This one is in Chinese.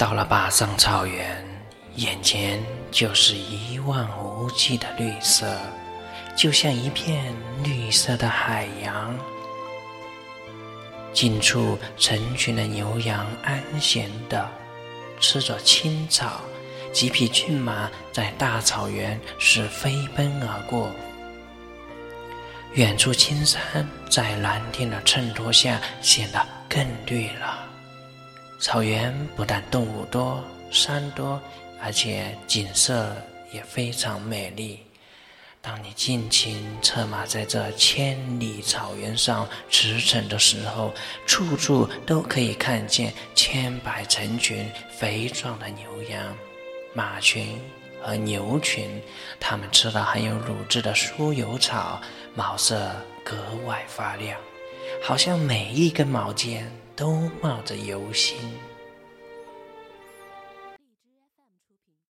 到了坝上草原，眼前就是一望无际的绿色，就像一片绿色的海洋。近处成群的牛羊安闲地吃着青草，几匹骏马在大草原是飞奔而过。远处青山在蓝天的衬托下显得更绿了。草原不但动物多、山多，而且景色也非常美丽。当你尽情策马在这千里草原上驰骋的时候，处处都可以看见千百成群肥壮的牛羊、马群。和牛群，它们吃了含有乳汁的酥油草，毛色格外发亮，好像每一根毛尖都冒着油星。